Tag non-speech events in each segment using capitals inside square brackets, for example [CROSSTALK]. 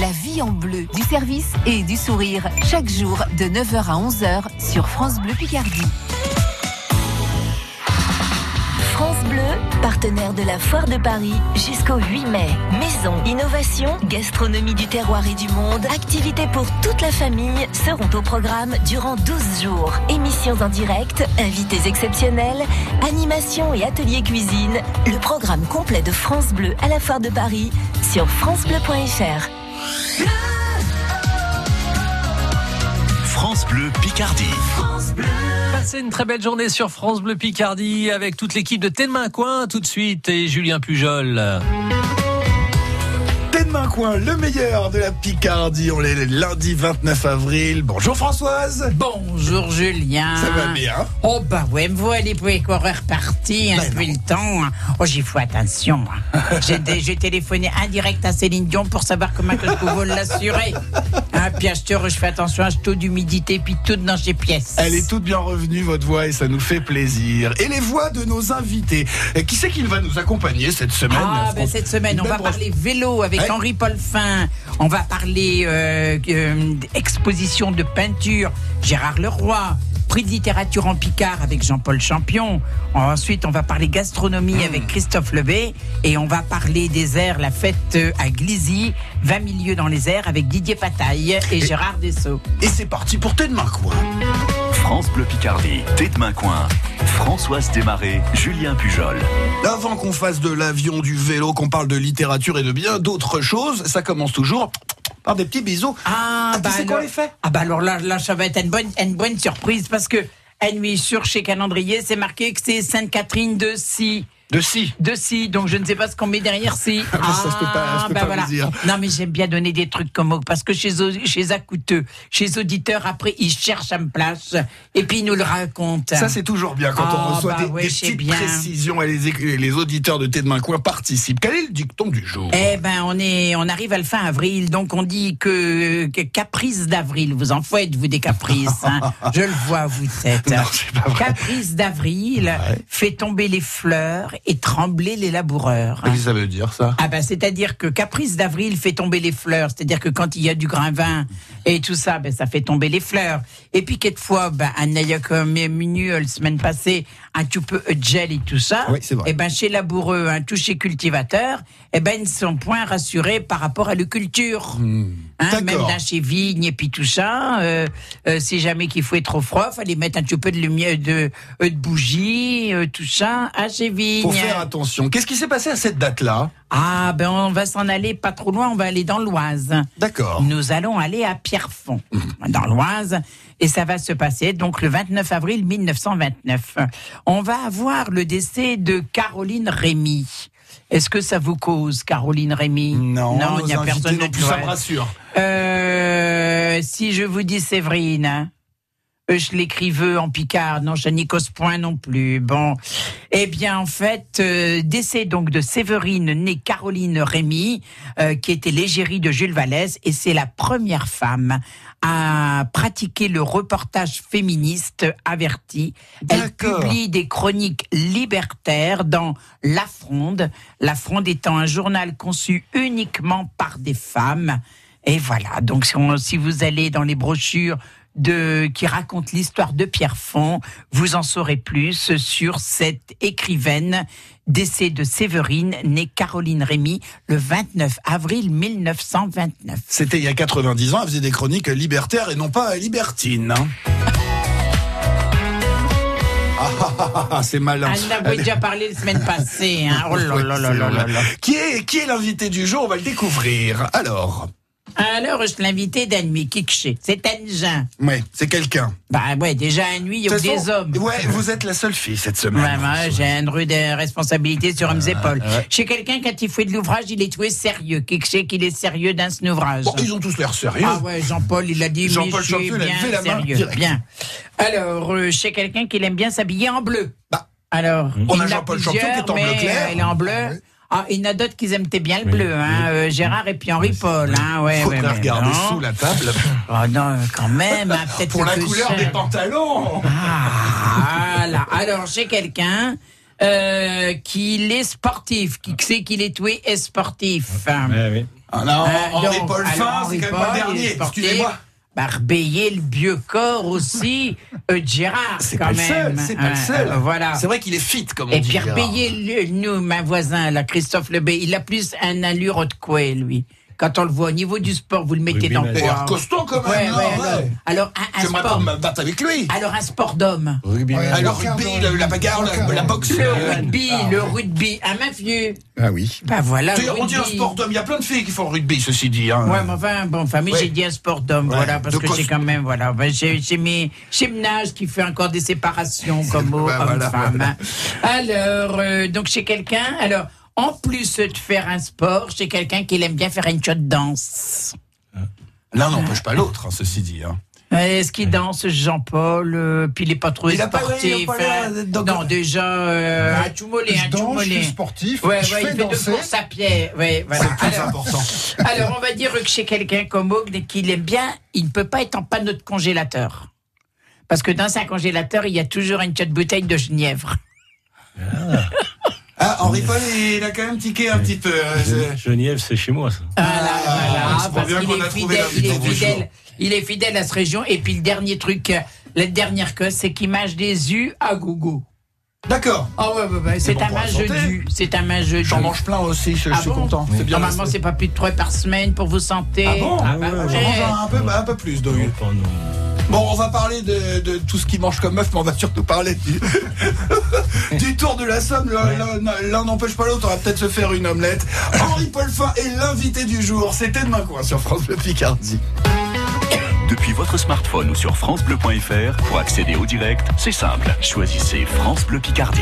La vie en bleu, du service et du sourire. Chaque jour de 9h à 11h sur France Bleu Picardie. France Bleu, partenaire de la Foire de Paris jusqu'au 8 mai. Maison, innovation, gastronomie du terroir et du monde, activités pour toute la famille seront au programme durant 12 jours. Émissions en direct, invités exceptionnels, animations et ateliers cuisine. Le programme complet de France Bleu à la Foire de Paris sur francebleu.fr. France Bleu Picardie. Passez une très belle journée sur France Bleu Picardie avec toute l'équipe de Telmain Coin tout de suite et Julien Pujol. Telmain Coin, le meilleur de la Picardie. On est lundi 29 avril. Bonjour Françoise. Bonjour Julien. Ça va bien? Oh bah ouais, me voilà pour les coureurs partis, hein, Ben depuis le temps. hein. Oh j'y fais attention. [LAUGHS] J'ai téléphoné indirect à Céline Dion pour savoir comment que je pouvais l'assurer. Hein, puis heure, je fais attention à ce taux d'humidité puis tout dans ces pièces. Elle est toute bien revenue, votre voix, et ça nous fait plaisir. Et les voix de nos invités. Qui c'est qui va nous accompagner cette semaine? Ah, Fran- cette semaine, on va parler vélo avec Henri Fin. On va parler euh, euh, exposition de peinture, Gérard Leroy. Prix de littérature en Picard avec Jean-Paul Champion. Ensuite, on va parler gastronomie Mmh. avec Christophe Lebet. Et on va parler des airs, la fête euh, à Glizy, 20 milieux dans les airs avec Didier Pataille et, Gérard Dessau. Et c'est parti pour Telmain Coin. France Bleu Picardie. Tête main coin. Françoise Desmarais, Julien Pujol. Avant qu'on fasse de l'avion, du vélo, qu'on parle de littérature et de bien d'autres choses, ça commence toujours par des petits bisous. Ah, c'est qu'on alors- les fait? Ah bah alors là, là, ça va être une bonne, une bonne surprise parce que à nuit sur chez Calendrier, c'est marqué que c'est Sainte-Catherine de Si. De si. De si, donc je ne sais pas ce qu'on met derrière si. [LAUGHS] Ah, ça, je peux pas- je peux bah pas voilà. vous dire. Non, mais j'aime bien donner des trucs comme parce que chez chez Acouteux, chez les auditeurs, après ils cherchent à me place et puis ils nous le racontent. Ça, c'est toujours bien quand Ah, on reçoit bah des, ouais, des petites bien. précisions et les, les auditeurs de Tête de Main Coin participent. Quel est le dicton du jour? Eh ben, on est, on arrive à le fin avril, donc on dit que, que caprice d'avril. Vous en faites, vous, des caprices. hein. [LAUGHS] Je le vois, vous. Non, pas vrai. Caprice d'avril fait tomber les fleurs et trembler les laboureurs. Qu'est-ce que ça veut dire, ça? Ah ben, c'est-à-dire que caprice d'avril fait tomber les fleurs, c'est-à-dire que quand il y a du grain vin et tout ça, ben ça fait tomber les fleurs. Et puis quelquefois, ben un comme menu la semaine passée, un tout peu de gel et tout ça. Oui, c'est vrai. Et ben chez laboureux, un tout chez cultivateur, et ben ils ne sont point rassurés par rapport à la culture. Hein, D'accord. même dans chez vigne et puis tout ça, euh, euh, si jamais qu'il faut être trop froid, fallait mettre un petit peu de lumière, de, euh, de bougie, euh, tout ça, à chez vigne. Faut faire attention. Qu'est-ce qui s'est passé à cette date-là? Ah, ben on va s'en aller pas trop loin, on va aller dans l'Oise. D'accord. Nous allons aller à Pierrefonds, dans l'Oise, et ça va se passer donc le 29 avril 1929. On va avoir le décès de Caroline Rémy. Est-ce que ça vous cause, Caroline Rémy? Non, non, il n'y a personne non plus, ça me rassure. Euh, si je vous dis Séverine, hein, euh, je l'écriveux en Picard, non, je n'y cause point non plus. Bon, eh bien, en fait, euh, décès donc de Séverine, née Caroline Rémy, euh, qui était l'égérie de Jules Vallès, et c'est la première femme à pratiquer le reportage féministe averti. Elle publie des chroniques libertaires dans La Fronde, La Fronde étant un journal conçu uniquement par des femmes. Et voilà, donc si, on- si vous allez dans les brochures de, qui racontent l'histoire de Pierrefonds, vous en saurez plus sur cette écrivaine décès de Séverine, née Caroline Rémy, le 29 avril 1929. C'était il y a 90 ans, elle faisait des chroniques libertaires et non pas libertines. hein. [LAUGHS] Ah, ah, ah, ah, c'est malin. Elle en avait déjà parlé la semaine passée. Hein. [LAUGHS] Oh là Ouais, là là c'est là là vrai. là. Qui est, qui est l'invité du jour On va le découvrir. Alors, Alors, je l'invité d'un nuit, Kikché. C'est un Jean. ouais, c'est quelqu'un. Bah ouais, déjà un nuit, il y a des hommes. Ouais, vous êtes la seule fille cette semaine. Ouais, moi, j'ai une rude responsabilité sur mes épaules. ouais. Chez quelqu'un, quand il fait de l'ouvrage, il est trouvé sérieux. Sait qu'il est sérieux dans son ouvrage Bon, ils ont tous l'air sérieux. Ah ouais, Jean-Paul, il a dit, Jean-Paul je suis Champion, il a bien sérieux. Bien. Alors, euh, chez quelqu'un qui aime bien s'habiller en bleu. Bah, Alors, On a Jean-Paul Champion qui est en bleu clair. euh, Il est en bleu. Ouais. Ah, il y en a d'autres qui aimaient bien le bleu, hein. euh, Gérard et puis Henri Paul, hein. Ouais, faudrait ouais, ouais, regarder non. sous la table. Oh non, quand même, hein, [LAUGHS] peut-être Pour la couleur des pantalons. Ah, voilà. Alors, j'ai quelqu'un euh, qui est sportif, qui sait qu'il est doué et sportif. Ah non, Hein, Henri donc, Paul Fin, c'est Henri quand même pas le dernier. Excusez-moi. Barbéiller le vieux corps aussi, euh, Gérard, C'est quand pas le seul, c'est pas le seul. euh, voilà. C'est vrai qu'il est fit, comme on Et dit. Pierre Gérard. Bélier, le- nous, ma voisin, là, Christophe Lebé, il a plus un allure de quoi, lui. Quand on le voit au niveau du sport, vous le mettez dans Il a quoi l'air costaud quand même. Ouais, non, ouais, ouais. alors, alors, un, un sport. me battre avec lui. Alors un sport d'homme. Rugby. Ouais, Ah, le Aucun rugby, dans- la, bagarre, la, dans- boxe. Le euh, rugby, le rugby, un main vieux. Ah oui. Bah voilà. on dit un rugby. sport d'homme. Il y a plein de filles qui font rugby, ceci dit. Hein. Ouais, mais enfin, bon, enfin, mais Ouais. j'ai dit un sport d'homme, Ouais. voilà, parce De que j'ai quand même, voilà, ben, j'ai j'ai mes gymnases qui fait encore des séparations comme [LAUGHS] Bah, homme-femme. Alors, euh, donc chez quelqu'un, alors, en plus de faire un sport, chez quelqu'un qui aime bien faire une shot danse. L'un n'empêche pas l'autre, hein, ceci dit. Hein. Est-ce qu'il danse, Jean-Paul euh, Puis il est pas trop Il pas- sportif. pas hein. non, déjà, euh, un choumolet, Je un danse, je choumolet. suis sportif, Ouais, je ouais, fais il fait de danser. course à pied. Ouais, voilà. C'est plus Alors, important. [LAUGHS] alors, on va dire que chez quelqu'un comme Augne, qu'il aime bien, il ne peut pas être en panne de congélateur. Parce que dans un congélateur, il y a toujours une petite bouteille de genièvre. Ah, Henri Paul, il a quand même tiqué un petit peu. c'est- Genève, c'est chez moi, ça. Voilà, Ah, voilà, pour parce bien qu'il qu'on est a trouvé fidèle, il est fidèle, jour. il est fidèle à cette région. Et puis le dernier truc, euh, la dernière cause, c'est qu'il mange des us à gogo. D'accord. Ah ouais, ouais, ouais, c'est bon un pour la mange santé. du, c'est un mange du. J'en mange plein aussi, je, je Ah suis bon content. C'est bien. Normalement, c'est pas plus de trois par semaine pour vous santé. Ah bon Ah bah J'en ouais. mange un peu, un peu plus, donc. Bon, on va parler de, de tout ce qui mange comme meuf, mais on va surtout parler du, [LAUGHS] Tour de la Somme. L'un- n'empêche pas l'autre, on va peut-être se faire une omelette. [LAUGHS] Henri Paul Fin est l'invité du jour. C'était demain quoi sur France Bleu Picardie. Depuis votre smartphone ou sur francebleu.fr, pour accéder au direct, c'est simple. Choisissez France Bleu Picardie.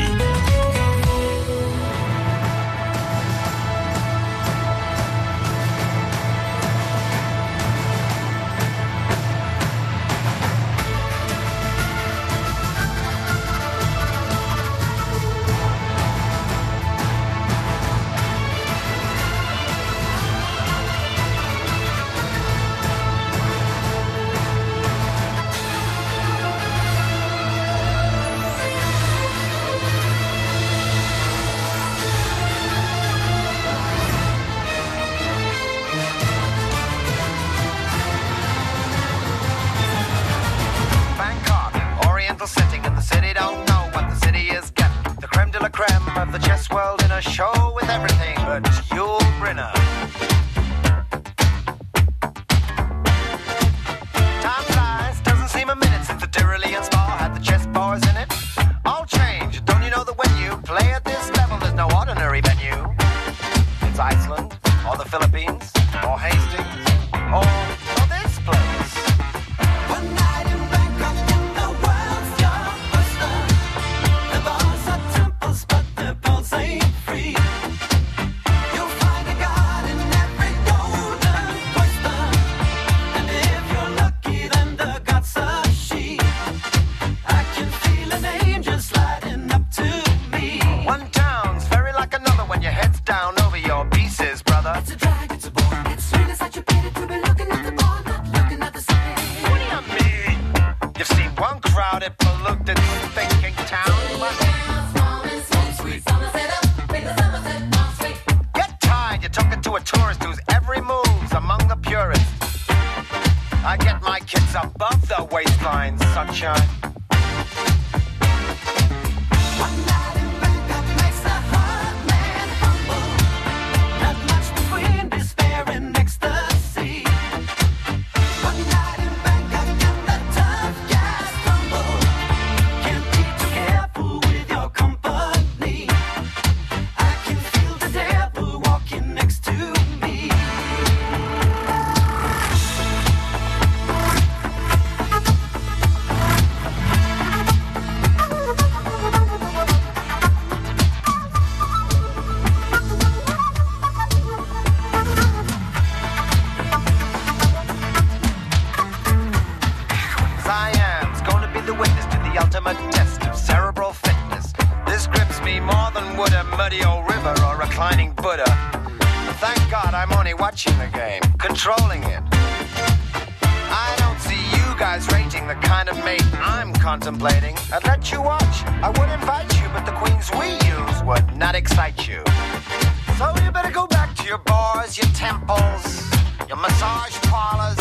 your bars, your temples, your massage parlors.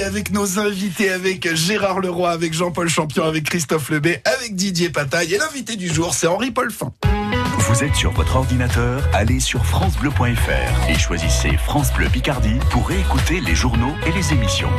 avec nos invités, avec Gérard Leroy, avec Jean-Paul Champion, avec Christophe Lebet, avec Didier Pataille. Et l'invité du jour, c'est Henri Paulfin. Vous êtes sur votre ordinateur, allez sur FranceBleu.fr et choisissez France Bleu Picardie pour réécouter les journaux et les émissions.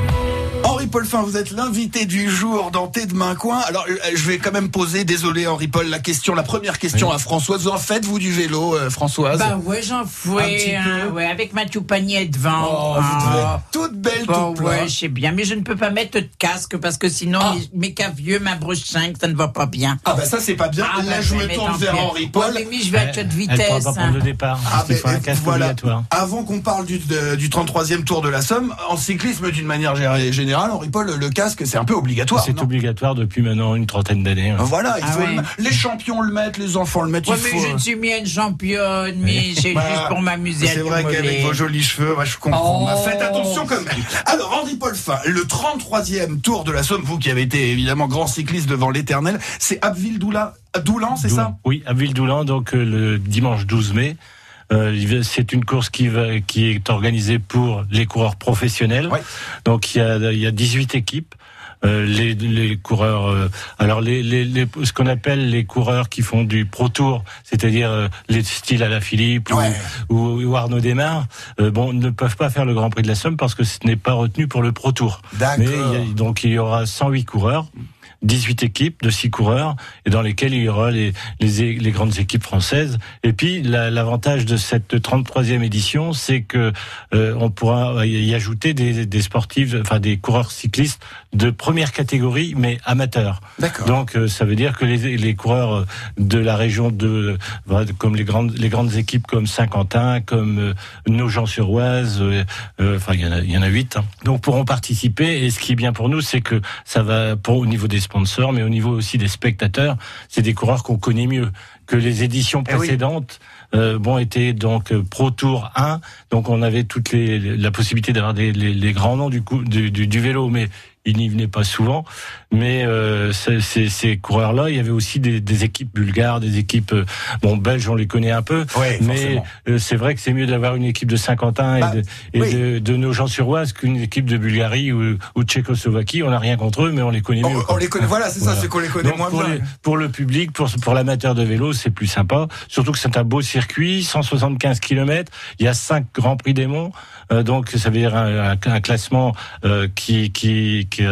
Henri Paulfin, vous êtes l'invité du jour dans Thé de Main Coin. Alors, euh, je vais quand même poser, désolé Henri Paul, la question, la première question à Françoise. Vous en faites, vous, du vélo, euh, Françoise? Bah ouais, j'en fais, hein, ouais, avec Mathieu Panier devant. Oh, vous devez Ah. être toute belle, Bon, toute pleine. ouais, je sais bien, mais je ne peux pas mettre de casque parce que sinon, Ah. mes, mes cavieux, ma broche 5, ça ne va pas bien. Ah bah ça c'est pas bien. Ah, Là bah, je me tourne vers pierre. Henri Ouais, Paul. mais oui, je vais à toute Elle pourra vitesse. pas hein. prendre le départ. Ah, un casque voilà. Avant qu'on parle du, de- du 33e Tour de la Somme, en cyclisme d'une manière gé- générale, Henri Paul, le casque c'est un peu obligatoire. C'est obligatoire depuis maintenant une trentaine d'années. hein. Voilà, il Ah faut ouais. le mettre. les champions le mettent, les enfants le mettent. Ouais, il mais faut, je euh, ne suis mis une championne, mais c'est Bah, juste pour m'amuser à C'est vrai qu'avec vos jolis cheveux, je comprends. Oh. Bah, faites attention quand même. Alors, Henri Paul Fin, le 33e Tour de la Somme, vous qui avez été évidemment grand cycliste devant l'éternel, c'est Abbeville-Doulan, Doulan, c'est ça? Oui, à Ville-Doulan, donc euh, le dimanche 12 mai. Euh, c'est une course qui, va, qui est organisée pour les coureurs professionnels. Ouais. Donc il y a, il y a 18 équipes. Euh, les, les coureurs, euh, alors les, les, les- ce qu'on appelle les coureurs qui font du pro tour, c'est-à-dire euh, les styles à la Philippe ou- Ouais. ou, ou Arnaud Desmar, euh, bon, ne peuvent pas faire le Grand Prix de la Somme parce que ce n'est pas retenu pour le pro tour. Mais il y a- donc il y aura 108 coureurs. 18 équipes de 6 coureurs et dans lesquelles il y aura les, les, les grandes équipes françaises. Et puis la- l'avantage de cette 33e édition, c'est que euh, on pourra y ajouter des, des sportifs, enfin des coureurs cyclistes de première catégorie, mais amateurs. D'accord. Donc euh, ça veut dire que les, les coureurs de la région de, comme les grandes les grandes équipes comme Saint-Quentin, comme euh, Nogent-sur-Oise, euh, euh, enfin il y en a il y en a huit, hein. donc pourront participer. Et ce qui est bien pour nous, c'est que ça va pour au niveau des sponsors, mais au niveau aussi des spectateurs, c'est des coureurs qu'on connaît mieux que les éditions Eh oui. précédentes. Euh, bon, étaient donc euh, Pro Tour 1, donc on avait toutes les la possibilité d'avoir des les, les grands noms du, coup, du, du, du vélo, mais ils n'y venaient pas souvent. Mais euh, ces, ces- ces coureurs-là, il y avait aussi des, des équipes bulgares, des équipes euh, bon belges, on les connaît un peu. Mais euh, c'est vrai que c'est mieux d'avoir une équipe de Saint-Quentin et, Bah, de, et oui. de, de nos gens sur Oise qu'une équipe de Bulgarie ou, ou de Tchécoslovaquie. On n'a rien contre eux, mais on les connaît mieux. On, quoi. on les connaît, voilà, c'est ça, c'est qu'on les connaît Donc, moins pour, bien. les- pour le public, pour, pour l'amateur de vélo, c'est plus sympa. Surtout que c'est un beau circuit, 175 km. Il y a cinq grands prix des monts, Euh, donc ça veut dire un, classement euh, qui, qui, qui,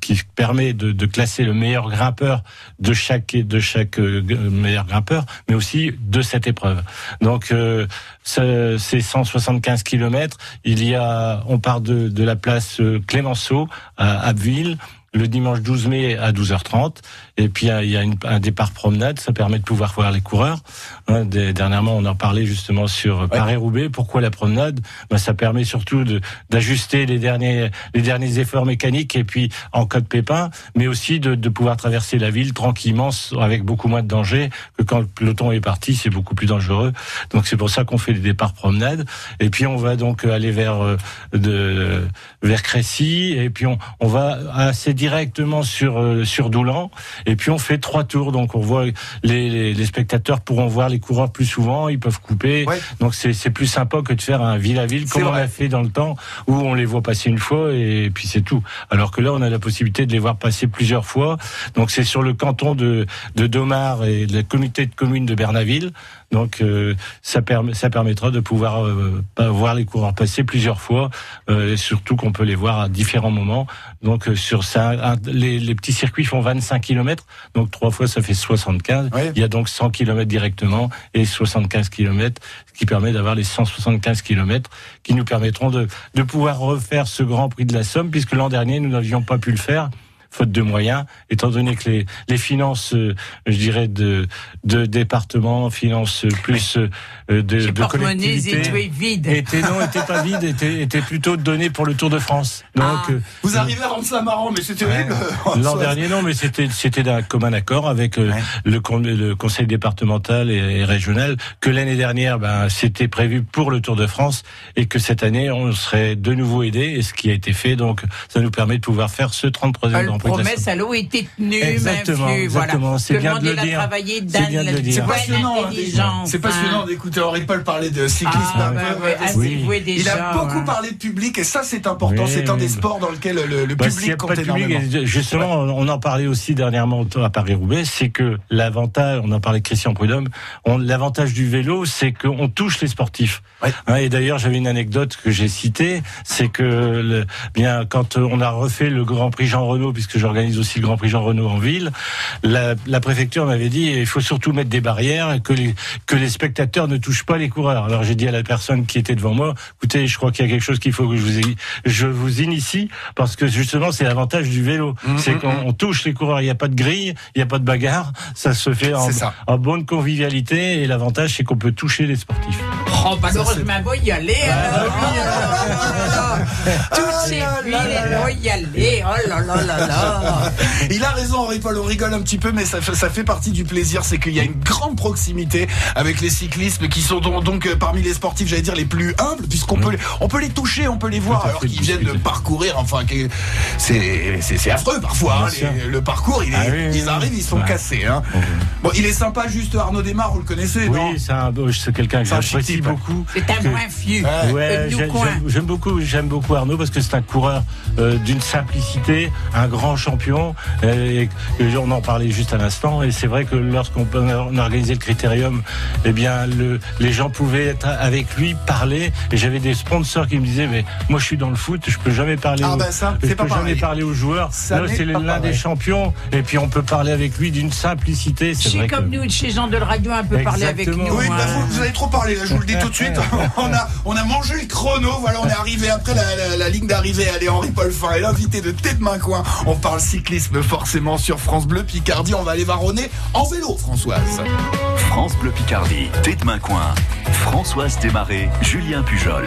qui permet de, classer le meilleur grimpeur de chaque de chaque euh, meilleur grimpeur, mais aussi de cette épreuve. Donc euh, ce- ces 175 km, il y a, on part de, de la place euh, Clémenceau à Abbeville le dimanche 12 mai à 12h30. Et puis il y a une- un départ promenade, ça permet de pouvoir voir les coureurs. Hein, des- dernièrement, on en parlait justement sur Paris-Roubaix. Pourquoi la promenade? Ben, Ça permet surtout de- d'ajuster les derniers, les derniers efforts mécaniques et puis en cas de pépin, mais aussi de, de pouvoir traverser la ville tranquillement avec beaucoup moins de danger que quand le peloton est parti, c'est beaucoup plus dangereux. Donc c'est pour ça qu'on fait des départs promenade. Et puis on va donc aller vers euh, de vers Crécy et puis on, on va assez directement sur euh, sur Doulan et puis on fait trois tours. Donc on voit les, les, les spectateurs pourront voir les coureurs plus souvent. Ils peuvent couper. Ouais. donc c'est plus sympa que de faire un ville à ville comme on vrai. a fait dans le temps où on les voit passer une fois et puis c'est tout. Alors que là on a la possibilité de les voir passer plusieurs fois. Donc c'est sur le canton de de Domar et la communauté de communes de Bernaville donc euh, ça, permet, ça permettra de pouvoir euh, pas voir les coureurs passer plusieurs fois, euh, et surtout qu'on peut les voir à différents moments. Donc euh, sur ça, un- les, les petits circuits font 25 km, donc trois fois ça fait 75. Ouais. Il y a donc 100 km directement et 75 km, ce qui permet d'avoir les 175 km qui nous permettront de, de pouvoir refaire ce Grand Prix de la Somme, puisque l'an dernier nous n'avions pas pu le faire faute de moyens, étant donné que les, les finances, euh, je dirais, de, de départements, finances plus euh, de, de collectivités, vide. étaient, non, étaient pas vides, étaient, étaient plutôt données pour le Tour de France. Donc, Ah. euh, Vous arrivez à rendre ça marrant, mais c'est terrible. L'an [LAUGHS] dernier, non, mais c'était c'était d'un commun accord avec euh, Ouais. le, con- le conseil départemental et, et régional que l'année dernière, ben, c'était prévu pour le Tour de France et que cette année, on serait de nouveau aidé et ce qui a été fait. Donc, ça nous permet de pouvoir faire ce 33e Ah, Grand le Prix. prix de la promesse Somme. à l'eau était tenue, Exactement, exactement, Voilà. c'est bien de le Mandela dire. travaillait C'est dans bien de le dire. C'est passionnant, hein, c'est passionnant hein. d'écouter Henri Paul parler de cyclisme. Ah, bah, ouais, Oui. Il déjà, a beaucoup ouais. parlé de public et ça c'est important. Oui, c'est un des sports dans lequel le, le Bah, public compte de public, énormément. justement, on en parlait aussi dernièrement à Paris-Roubaix, c'est que l'avantage, on en parlait avec Christian Prudhomme, l'avantage du vélo, c'est qu'on touche les sportifs. Ouais. Hein, et d'ailleurs, j'avais une anecdote que j'ai citée, c'est que le, bien quand on a refait le Grand Prix Jean Renault, puisque j'organise aussi le Grand Prix Jean Renault en ville, la, la préfecture m'avait dit il faut surtout mettre des barrières que les que les spectateurs ne touchent pas les coureurs. Alors j'ai dit à la personne qui était devant moi, écoutez, je crois qu'il y a quelque chose qu'il faut que je vous ai- je vous initie parce que justement c'est l'avantage du vélo, Mhm, c'est qu'on on touche les coureurs, il n'y a pas de grille, il n'y a pas de bagarre, ça se fait en bonne convivialité et l'avantage c'est qu'on peut toucher les sportifs. Oh, bah, heureusement, il va y aller. alors. Oh là là. Toutes ces vont y aller. Oh là là là là. Il a raison, Henri Paul, on rigole un petit peu, mais ça, fait- ça fait partie du plaisir, c'est qu'il y a une grande proximité avec les cyclistes qui sont donc, donc, euh, parmi les sportifs, j'allais dire, les plus humbles, puisqu'on peut, les- on peut les toucher, on peut les voir, alors qu'ils viennent de parcourir, enfin, que- c'est affreux parfois, hein, les- le parcours, il est- Ah oui, oui, ils oui. arrivent, ils sont Ouais. cassés. Hein. Bon, il est sympa, juste Arnaud Desmar, vous le connaissez, non? Oui, c'est un c'est quelqu'un que j'apprécie. Beaucoup. C'est un que- point fiu. Ouais. Ouais, j'aime beaucoup, j'aime beaucoup Arnaud parce que c'est un coureur euh, d'une simplicité, un grand champion. euh, Et, et on en parlait juste à l'instant. Et c'est vrai que lorsqu'on on a organisé le critérium, eh bien, le, les gens pouvaient être avec lui, parler. Et j'avais des sponsors qui me disaient, mais moi, je suis dans le foot, je peux jamais parler. Ah aux, ben ça, je pas peux jamais pareil. parler aux joueurs. C'est l'un des champions. Et puis, on peut parler avec lui d'une simplicité. C'est comme que- nous, chez Jean de Radio, un peu parler avec nous. Oui, hein. bah vous, vous avez trop parlé, là, je vous le dis tout de suite. [LAUGHS] On a, mangé le chrono, voilà, on est arrivé après la, ligne d'arrivée. Allez, Henri-Paul Fin est l'invité de Tête Main Coin. On parle cyclisme forcément sur France Bleu Picardie. On va aller varonner en vélo, Françoise. France Bleu Picardie, Tête Main Coin. Françoise Desmarais, Julien Pujol.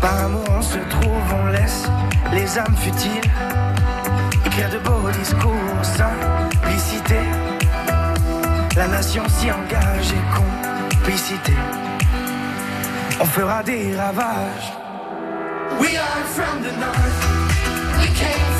Par amour on se trouve, on laisse les âmes futiles. Écrire de beaux discours, simplicité. La nation s'y engage et complicité. On fera des ravages. We are from. We came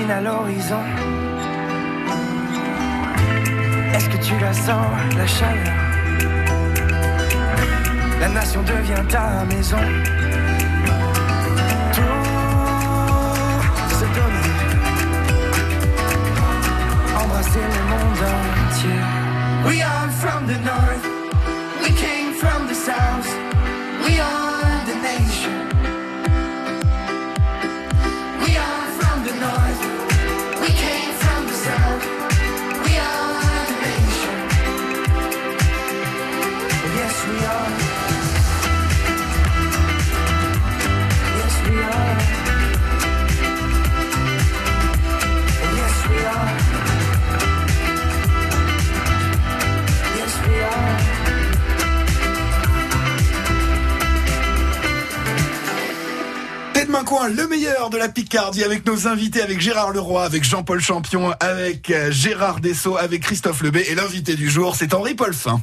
À l'horizon Est-ce que tu la sens, la chaleur? La nation devient ta maison. Tout se donner, embrasser le monde entier. We are from the north, le meilleur de la Picardie avec nos invités, avec Gérard Leroy, avec Jean-Paul Champion, avec euh, Gérard Dessau, avec Christophe Lebé et l'invité du jour, c'est Henri Paulfin.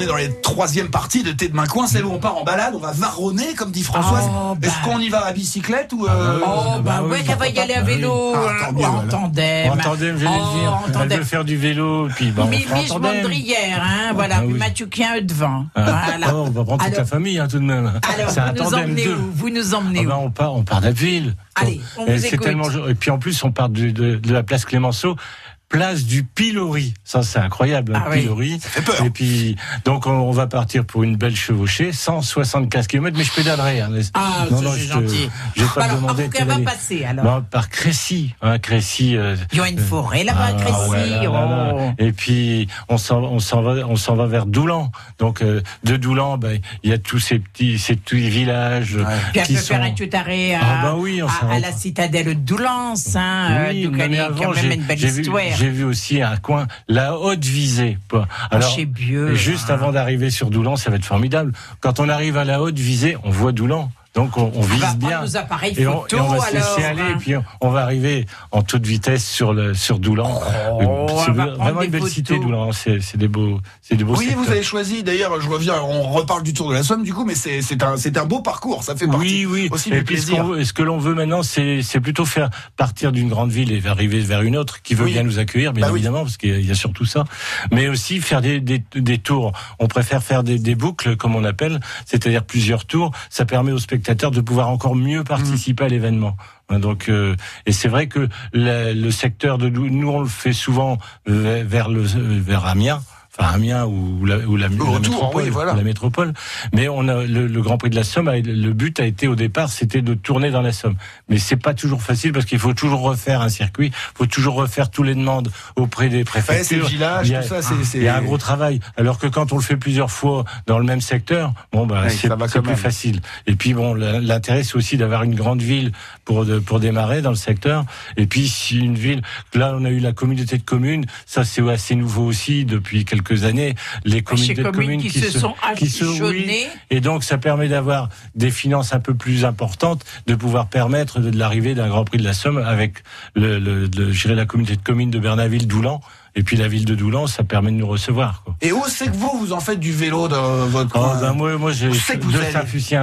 On est dans les troisième partie de Tête de main coin, celle où on part en balade, on va varronner comme dit Françoise. Oh, bah. Est-ce qu'on y va à bicyclette ou euh, Oh, bah, bah ouais, oui, qu'elle va y aller à vélo, Ah, ou mieux, en voilà. tandem. En tandem, j'allais Oh, le dire. en Elle tandem. veut faire du vélo, puis bah, on Mi- fera en Mich tandem. Mondrière, hein, voilà, Ah puis oui. Mathieu Quien devant. Ah, Voilà. oh, on va prendre toute Alors- la famille hein, tout de même. Alors, C'est un vous nous tandem emmenez deux. où? Vous nous Ah emmenez bah, où? on part, on part d'Abbeville. Allez, on Et vous c'est écoute. Et puis en plus, on part de la place Clémenceau. Place du Pilori. Ça, c'est incroyable, Ah un oui. Pilori. fait peur. Et puis, donc, on, va partir pour une belle chevauchée, 175 km, mais je pédalerai. Hein. Ah, Non, ça, non, c'est gentil. Je pas Alors, te demander par va passer, alors Non, par Crécy. Hein, Crécy. euh, Il y a une forêt là-bas ah, Crécy. ouais, là, là, là. oh. Et puis on s'en va on s'en va vers Doulan. Donc euh, de Doulan, ben il y a tous ces petits ces petits villages Puis elle qui peut sont. faire un petit arrêt à, Ah bah oui, à- à, la citadelle de Doulance, hein, Oui, euh, donc mais avant, quand même j'ai- une belle histoire. J'ai vu aussi un coin, la haute visée. Quoi. Alors, Bieux, juste hein. avant d'arriver sur Doulan, ça va être formidable. Quand on arrive à la haute visée, on voit Doulan. Donc on, on On vise va bien. nos appareils Et on, photo, et on va se alors. laisser aller, hein. et puis on, va arriver en toute vitesse sur le sur Doulan. Oh, Euh, c'est vraiment une belle cité. Doulan. C'est c'est des beaux, c'est des beaux. Oui, vous avez choisi, d'ailleurs, je reviens, on reparle du Tour de la Somme, du coup, mais c'est c'est un, c'est un beau parcours, ça fait partie Oui, oui. aussi et du puis ce, plaisir. ce que l'on veut maintenant, c'est c'est plutôt faire partir d'une grande ville et arriver vers une autre qui veut Oui. bien nous accueillir, bien Bah oui. évidemment, parce qu'il y a surtout ça. Mais aussi faire des, des, des tours. On préfère faire des, des boucles, comme on appelle, c'est-à-dire plusieurs tours. Ça permet aux spectateurs de pouvoir encore mieux participer à l'événement. Hein, Donc, euh, et c'est vrai que le, le secteur de nous on le fait souvent vers, vers le vers Amiens. Enfin Amiens ou la, ou la, la retour, métropole, oui, voilà. la métropole. Mais on a le, le Grand Prix de la Somme. Le but a été au départ, c'était de tourner dans la Somme. Mais c'est pas toujours facile parce qu'il faut toujours refaire un circuit, il faut toujours refaire tous les demandes auprès des Ouais, c'est préfectures. le village, Il y a- tout ça, c'est. c'est- il y a un gros travail. Alors que quand on le fait plusieurs fois dans le même secteur, bon bah Ouais, c'est plus même. facile. Et puis bon, la- l'intérêt c'est aussi d'avoir une grande ville pour de- pour démarrer dans le secteur. Et puis si une ville, là on a eu la communauté de communes, ça c'est assez nouveau aussi depuis quelques années. Les communes communes qui, se sont qui se- oui, et donc, ça permet d'avoir des finances un peu plus importantes, de pouvoir permettre de, de l'arrivée d'un Grand Prix de la Somme avec le, le, le- la communauté de communes de Bernaville-Doulan. Et puis la ville de Doulan, ça permet de nous recevoir. Quoi. Et où c'est que vous, vous en faites du vélo dans votre Oh, coin ben, moi, moi, j'ai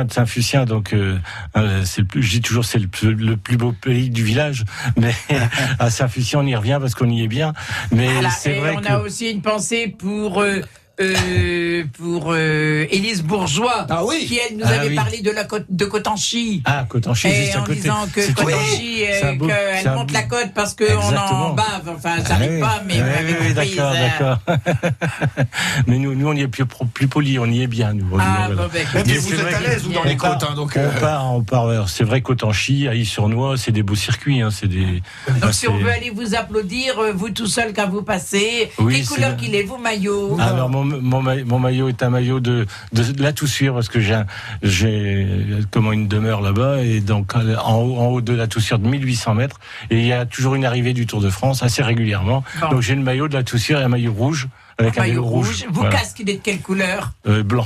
de Saint-Fucien, donc euh, euh, c'est le plus, je dis toujours c'est le, plus- le plus beau pays du village, [LAUGHS] mais à Saint-Fucien on y revient parce qu'on y est bien. Mais Voilà, c'est vrai on que a aussi une pensée pour euh, euh, pour euh, Élise Bourgeois, Ah oui. qui elle nous Ah avait oui. parlé de la côte de Cotanchy. ah Cotanchy juste à en côté. disant que Cotanchy, un euh, beau- un monte la côte parce qu'on en bave. Enfin, ça Ah n'arrive oui. pas, mais Oui, vous avez oui, oui, compris, d'accord, d'accord. [LAUGHS] mais nous, nous, on y est plus, plus poli, on y est bien, nous. Ah, Voilà. bon, ben, Mais vous êtes à l'aise vous, dans les côtes, hein, donc. On part, on part. C'est vrai qu'Autanchi, à Is-sur-Noix, c'est des beaux circuits. Hein, c'est des. Donc si on veut aller vous applaudir, vous tout seul quand vous passez, Oui, quelle couleur qu'il est, vos maillots Alors mon, mon, ma- mon maillot est un maillot de, de, de la Toussure parce que j'ai un- j'ai comment une demeure là-bas et donc euh, en haut, en haut de la Toussure de 1800 mètres et il y a toujours une arrivée du Tour de France assez régulièrement. Bon. Donc j'ai le maillot de la Toussure et un maillot rouge avec un Maillot vélo rouge, rouge. Vous Voilà. casque il est de quelle couleur Euh, blanc.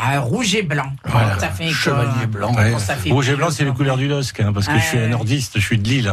ah, Rouge et blanc. Voilà. Ça fait quoi Chevalier blanc. Ouais. ça fait Rouge et blanc, c'est les couleurs du LOSC, hein, parce que Ah, je suis un nordiste, je suis de Lille.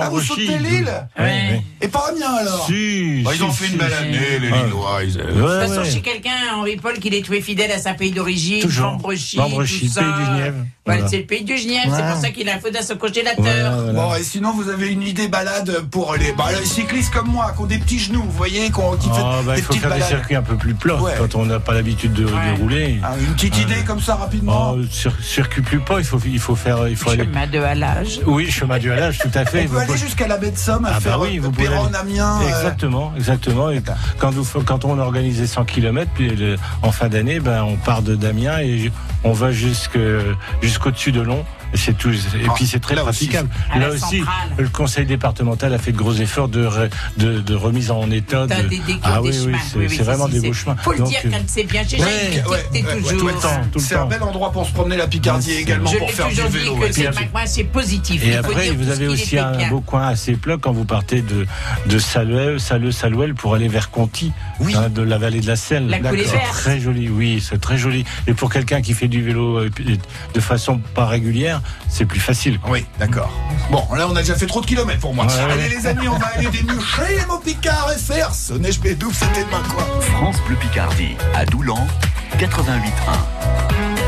Ah, vous sautez Lille ouais. Et pas Amiens alors Si, Bah, Ils ont si, fait si, une belle si. année, les Ouais. Lillois. ils- Ouais, De toute façon, ouais. chez quelqu'un, Henri Paul, qu'il est trouvé fidèle à sa pays d'origine, Toujours. Vambrechy, Vambrechy, tout ça. pays du Nièvre. Voilà, c'est le pays du Nièvre, c'est pour ça qu'il a un feu d'un ce congélateur. Voilà, voilà. Bon, et sinon, vous avez une idée balade pour les, bah, les cyclistes comme moi, qui ont des petits genoux, vous voyez, qui, ont, qui Ah, fait bah, des il faut faire des circuits un peu plus plats Ouais. quand on n'a pas l'habitude de, de rouler. Ah, une petite idée comme ça, rapidement Oh, cir- circuit plus pas, il faut, il faut faire, il faut aller. Chemin de halage. Oui, chemin du halage, tout à fait. Vous peut aller pouvez- jusqu'à la baie de Somme à Ah bah faire oui, euh, vous pouvez aller- Amiens. euh, Exactement, exactement. Et quand, vous, quand on organisait 100 km, puis le- en fin d'année, ben, on part de Damien et on va jusque- jusqu'au-dessus de Long. Et C'est tout. Et Ah, puis c'est très là praticable. Là aussi, centrale. le conseil départemental a fait de gros efforts de, re- de, de remise en état. De- des, des, ah des oui, chemins. oui, c'est Oui, oui, vraiment des beaux chemins. Faut le Donc, dire quand c'est bien. J'ai Ouais, jamais ouais, tout le temps, tout le C'est un temps. bel endroit pour se promener la Picardie également Je pour faire du vélo. que ouais. c'est puis- moi, c'est positif. Et après, vous avez aussi un bien. beau coin assez plat quand vous partez de, de Saluel, Salouel pour aller vers Conti, hein, de la vallée de la Selle. La très joli, oui, c'est très joli. Et pour quelqu'un qui fait du vélo euh, de façon pas régulière, c'est plus facile. Oui, d'accord. Bon, là, on a déjà fait trop de kilomètres pour moi. Ouais, Allez, ouais. les amis, on va aller démucher mon Picard et faire ce neige c'était demain, quoi. France Bleu Picardie, à Doulan, 88.1.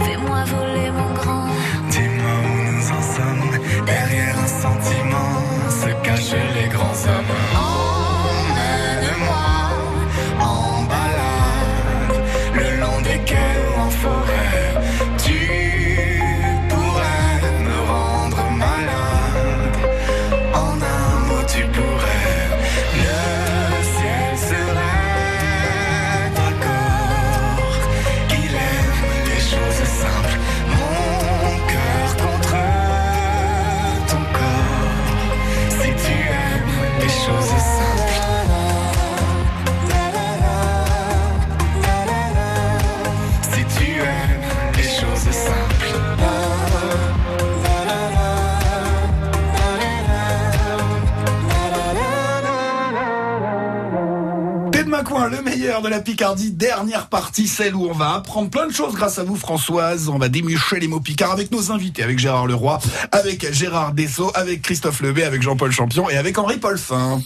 les de la Picardie, dernière partie, celle où on va apprendre plein de choses grâce à vous Françoise. On va démucher les mots picards avec nos invités, avec Gérard Leroy, avec Gérard Dessau, avec Christophe Lebet, avec Jean-Paul Champion et avec Henri Paulfin.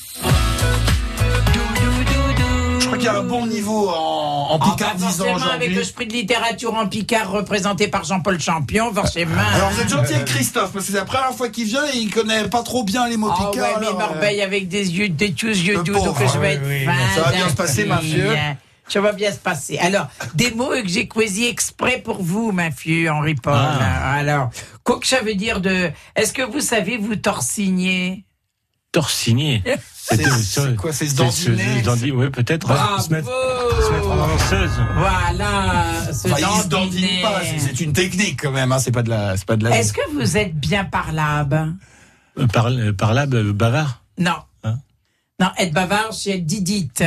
Je crois qu'il y a un bon niveau en, en Ah, bah, picardisant forcément, avec le prix de littérature en Picard représenté par Jean-Paul Champion, forcément. Alors vous êtes gentil avec Christophe, parce que c'est la première fois qu'il vient et il connaît pas trop bien les mots Ah ouais, picards. mais alors, euh, Marbeille avec des yeux, des tous yeux Le doux, pauvre, donc je vais être oui, fin ça va bien se passer, ma hein. Ça va bien se passer. Alors, des mots que j'ai choisis exprès pour vous, ma fille, Henri Paul. Ah. Alors, quoi que ça veut dire de. Est-ce que vous savez vous torsigner? Torsigné. C'est- c'est quoi, c'est se dandiner, Oui, peut-être. Bravo Se mettre, se mettre en danseuse. Voilà, ce Enfin, il se dandine dandiner. pas, c'est- c'est une technique quand même, hein, c'est pas de la, c'est pas de la. Est-ce que vous êtes bien parlable? Euh, Par, euh, par là, euh, bavard? Non. Hein? Non, être bavard, c'est être didite.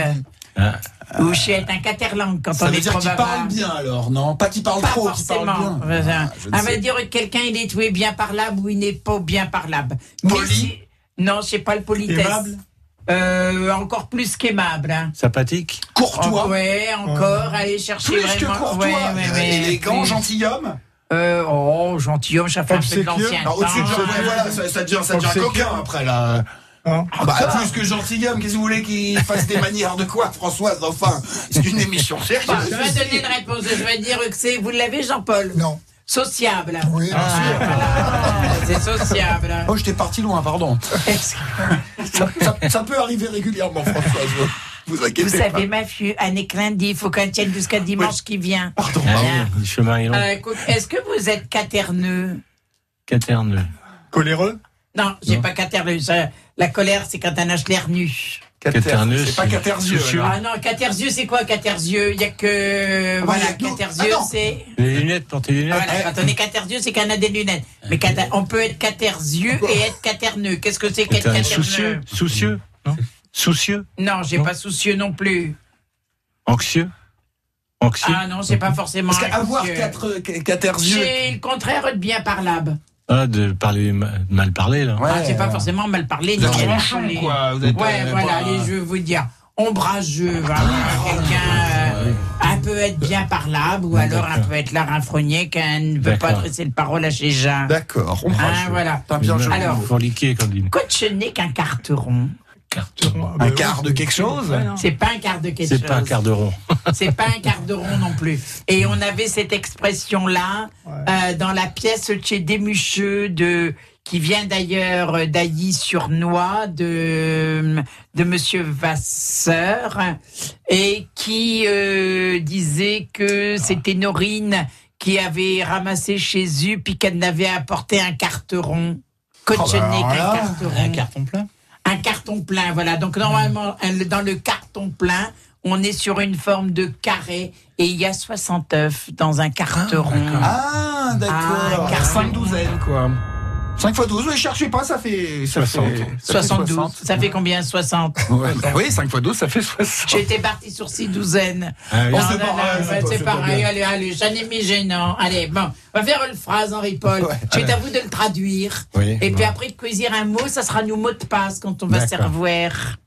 Ah. Ou c'est être un caterlangue quand Ça on veut est dire trop qu'il bavard. parle bien alors, non? Pas qu'il parle Pas trop, qu'il parle forcément. bien. Ah, je On sais va dire que quelqu'un il est doué bien parlable ou il n'est pas bien parlable. Mais Poli si- Non, c'est pas le politesse. Aimable Euh, encore plus qu'aimable. Hein. Sympathique. Courtois. Oh, ouais, encore, aller chercher Plus que vraiment. courtois. ouais, ouais, ouais, Élégant, plus. gentilhomme. Euh, oh, gentilhomme, ça fait un peu de Obséquieux. l'ancien au-dessus de hein. voilà, ça, ça devient, ça devient Obséquieux. coquin après là. Bah, plus que gentilhomme, qu'est-ce que vous voulez qu'il fasse des manières de quoi, Françoise Enfin, c'est une émission sérieuse. je vais donner une réponse. Je vais dire que c'est. Vous l'avez, Jean-Paul? Non. Sociable. Oui, bien Ah, voilà. C'est sociable. Oh, j'étais parti loin, pardon. Ça, ça- ça peut arriver régulièrement, Françoise. Vous Vous inquiétez pas. savez, ma fille, Anne lundi, il faut qu'on tienne jusqu'à dimanche qui vient. Pardon. Ah oui, le chemin est long. Euh, est-ce que vous êtes caterneux Caterneux. Coléreux? Non, j'ai pas caterneux. La colère, c'est quand on a l'air nu. Caterneux, C'est pas alors. Ah non, caterzieux, c'est quoi caterzieux? Il y a que. bah, voilà, Ah non. c'est. Les lunettes, porter des lunettes. Voilà, quand on est caterzieux, c'est qu'on a des lunettes. Mais cata- on peut être caterzieux et être caterneux. Qu'est-ce que c'est qu'être Caterneux. caterneux Soucieux. Soucieux. Non? Soucieux? Non, j'ai pas soucieux non plus. Anxieux? Anxieux? Ah non, c'est pas forcément. Parce qu'avoir anxieux. quatre Caterzieux. C'est le contraire de bien parlable. Ah, de parler ma- mal parler, là. Ouais, Ah, c'est pas euh, forcément mal bien tronchon, parlé. quoi. Vous êtes, Ouais, euh, voilà, allez, je vais vous dire. Ombrageux, voilà. Quelqu'un euh, un peut être bien parlable ou alors un D'accord. peut être là rinfrogné qu'un ne veut pas adresser le parole à chez Jean. D'accord, on Ah, voilà. T'as bien. Alors, on dit. Ce n'est qu'un carteron, Un quart de quelque chose c'est pas un quart de quelque C'est chose. pas un quart de rond. [LAUGHS] C'est pas un quart de rond non plus. Et on avait cette expression-là euh, dans la pièce chez Desmucheux de qui vient d'ailleurs euh, d'Ailly-sur-Noix de de Monsieur Vasseur et qui euh, disait que c'était Norine qui avait ramassé chez Jésus puis qu'elle n'avait apporté un carteron. Oh, bah, qu'un carteron. Un carton plein Un carton plein, voilà. Donc normalement, dans le carton plein, on est sur une forme de carré et il y a 60 œufs dans un carteron. Ah, Ah, d'accord. car- 5 douzaines, quoi. 5 fois 12, oui, cherchez pas, ça fait. Ça 60. Fait, ça fait 72. 60. Ça fait combien 60 Ouais, bah oui, 5 fois 12, ça fait 60. J'étais parti sur six douzaines. Ah oui. C'est pareil. Allez, allez, j'en ai mis gênant. Allez, bon, on va faire une phrase, Henri-Paul. Ouais, C'est à vous de le traduire. Oui, Et bon. puis après de cuisir un mot, ça sera nos mots de passe quand on va D'accord. servir.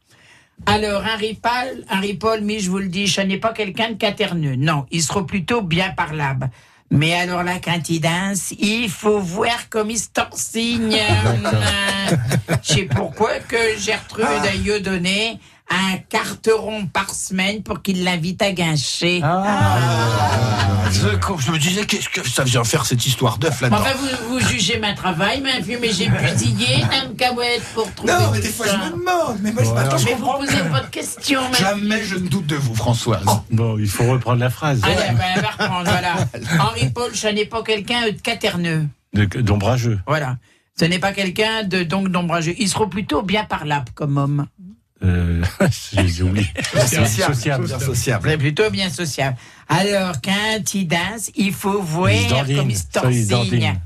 Alors, Henri-Paul, Henri-Paul, mais je vous le dis, je n'ai pas quelqu'un de caterneux. Non, il sera plutôt bien parlable. Mais alors la quintidence, il faut voir comme il se torsigne. [LAUGHS] Je sais pourquoi que Gertrude Ah. a eu donné un carteron par semaine pour qu'il l'invite à guincher. Je, je me disais, qu'est-ce que ça vient faire cette histoire d'œuf là-dedans Enfin, vous, vous jugez ma travail, mais, mais j'ai pusillé, [LAUGHS] Dame Cahouette, pour trouver Non, mais des fois, ça. je me demande. Mais moi, je m'attends, je Mais vous posez questions, mais... Jamais je ne doute de vous, Françoise. Bon, il faut reprendre la phrase. Allez, ben, on va reprendre, voilà. [LAUGHS] Henri-Paul, ce n'est pas quelqu'un de caterneux. D'ombrageux. Voilà. Ce n'est pas quelqu'un de donc d'ombrageux. Il sera plutôt bien parlable comme homme. Euh, [LAUGHS] J'ai oublié. [LAUGHS] Sociable. Sociable. Bien sociable. C'est plutôt bien sociable. Alors, quand il danse, il faut voir Il se dandine. comme il se Ça, il se torsigne. dandine.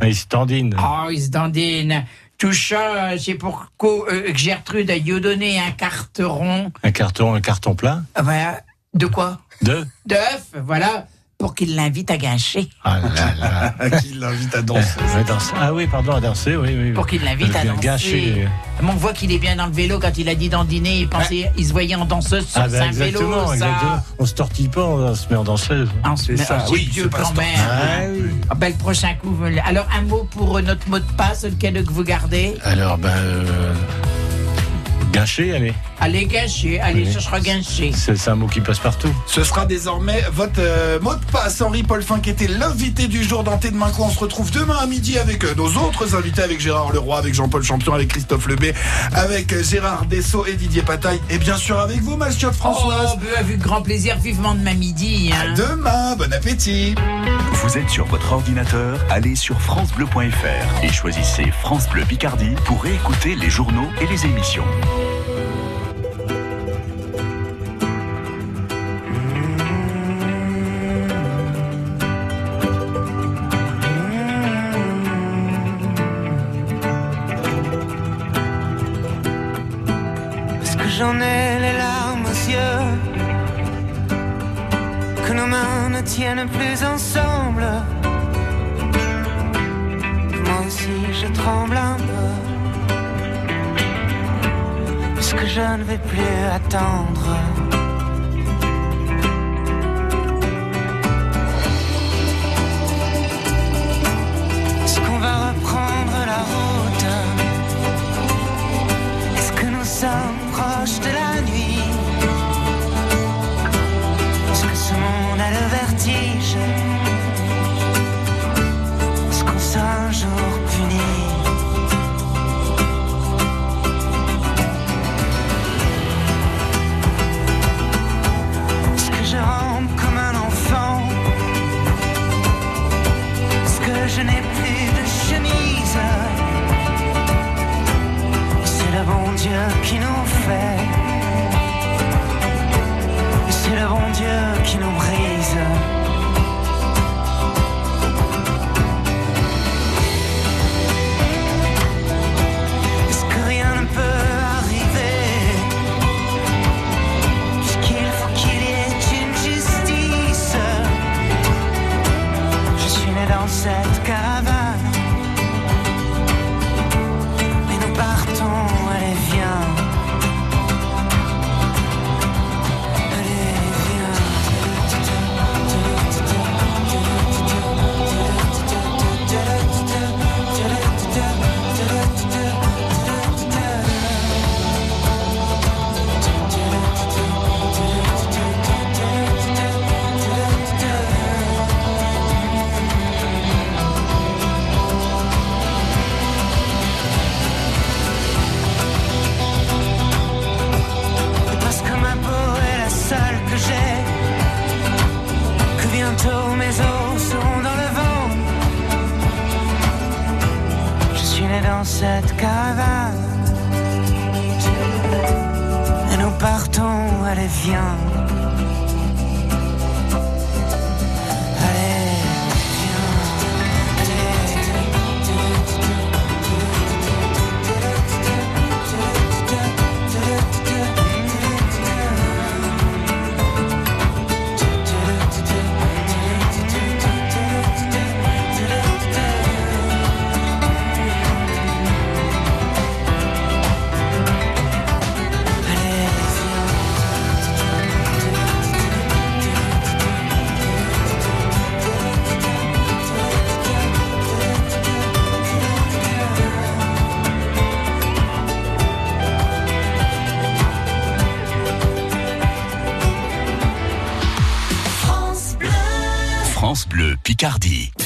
Ah, Il se tendine. Oh, il se dandine. Tout ça, c'est pourquoi euh, que Gertrude a eu donné un carteron. Un carton, un carton plein. Voilà. De quoi? De? D'œuf, voilà, pour qu'il l'invite à gâcher. Ah là là. [LAUGHS] Qui l'invite à danser. À danser. Ah oui, pardon, à danser, oui, oui. Pour qu'il l'invite à danser. Mais on voit qu'il est bien dans le vélo quand il a dit dandiner. Il pensait, il se voyait en danseuse sur Ah ben un vélo. exactement, ça. exactement. On se tortille pas, on se met en danseuse. Ah, on se C'est met- ça, ah, oui, Dieu quand même. Ah oui. Ah ben, le prochain coup. vous le- Alors, un mot pour euh, notre mot de passe, lequel que vous gardez? Alors, ben. Euh, gâché, allez. Allez, gâcher. Allez, Oui. ça sera gâcher. C'est un mot qui passe partout. Ce sera désormais votre euh, mot de passe. Henri Paul Fin qui était l'invité du jour dans Thé de. On se retrouve demain à midi avec euh, nos autres invités, avec Gérard Leroy, avec Jean-Paul Champion, avec Christophe Lebé, avec euh, Gérard Dessau et Didier Pataille. Et bien sûr avec vous, ma chère Françoise. Oh, ben, avec grand plaisir, vivement demain midi. À Hein. demain, bon appétit. Vous êtes sur votre ordinateur, allez sur francebleu.fr et choisissez France Bleu Picardie pour réécouter les journaux et les émissions. Tiennent plus ensemble. Moi aussi je tremble un peu. Puisque je ne vais plus attendre Picardie.